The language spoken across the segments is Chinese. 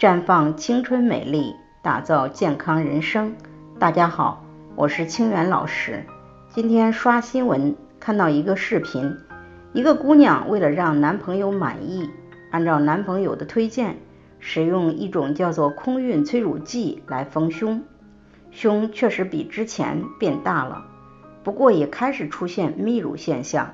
绽放青春美丽，打造健康人生。大家好，我是清源老师。今天刷新闻看到一个视频，一个姑娘为了让男朋友满意，按照男朋友的推荐，使用一种叫做空运催乳剂来丰胸，胸确实比之前变大了，不过也开始出现泌乳现象。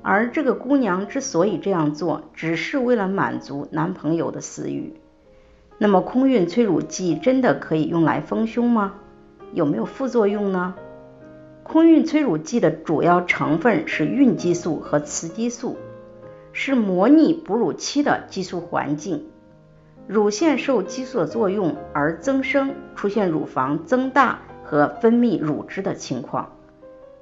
而这个姑娘之所以这样做，只是为了满足男朋友的私欲。那么，空运催乳剂真的可以用来丰胸吗？有没有副作用呢？空运催乳剂的主要成分是孕激素和雌激素，是模拟哺乳期的激素环境。乳腺受激素的作用而增生，出现乳房增大和分泌乳汁的情况。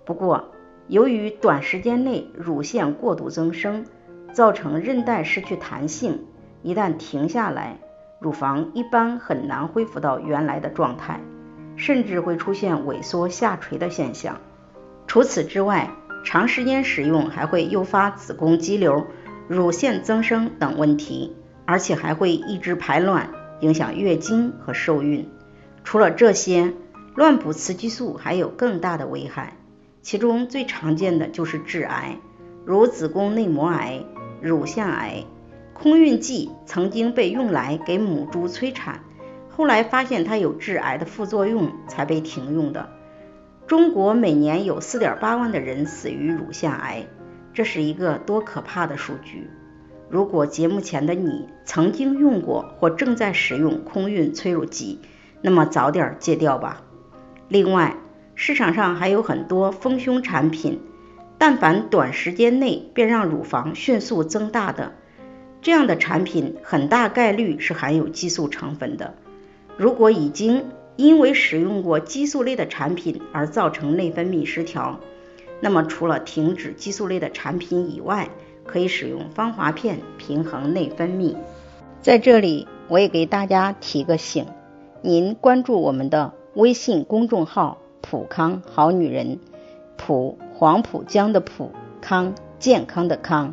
不过，由于短时间内乳腺过度增生，造成韧带失去弹性，一旦停下来，乳房一般很难恢复到原来的状态，甚至会出现萎缩下垂的现象。除此之外，长时间使用还会诱发子宫肌瘤、乳腺增生等问题，而且还会抑制排卵，影响月经和受孕。除了这些，乱补雌激素还有更大的危害。其中最常见的就是致癌，如子宫内膜癌、乳腺癌。空运剂曾经被用来给母猪催产，后来发现它有致癌的副作用，才被停用的。中国每年有4.8万的人死于乳腺癌，这是一个多可怕的数据！如果节目前的你曾经用过或正在使用空运催乳剂，那么早点戒掉吧。另外，市场上还有很多丰胸产品，但凡短时间内便让乳房迅速增大的这样的产品，很大概率是含有激素成分的。如果已经因为使用过激素类的产品而造成内分泌失调，那么除了停止激素类的产品以外，可以使用芳华片平衡内分泌。在这里，我也给大家提个醒，您关注我们的微信公众号。普康好女人，普黄浦江的普康健康的康，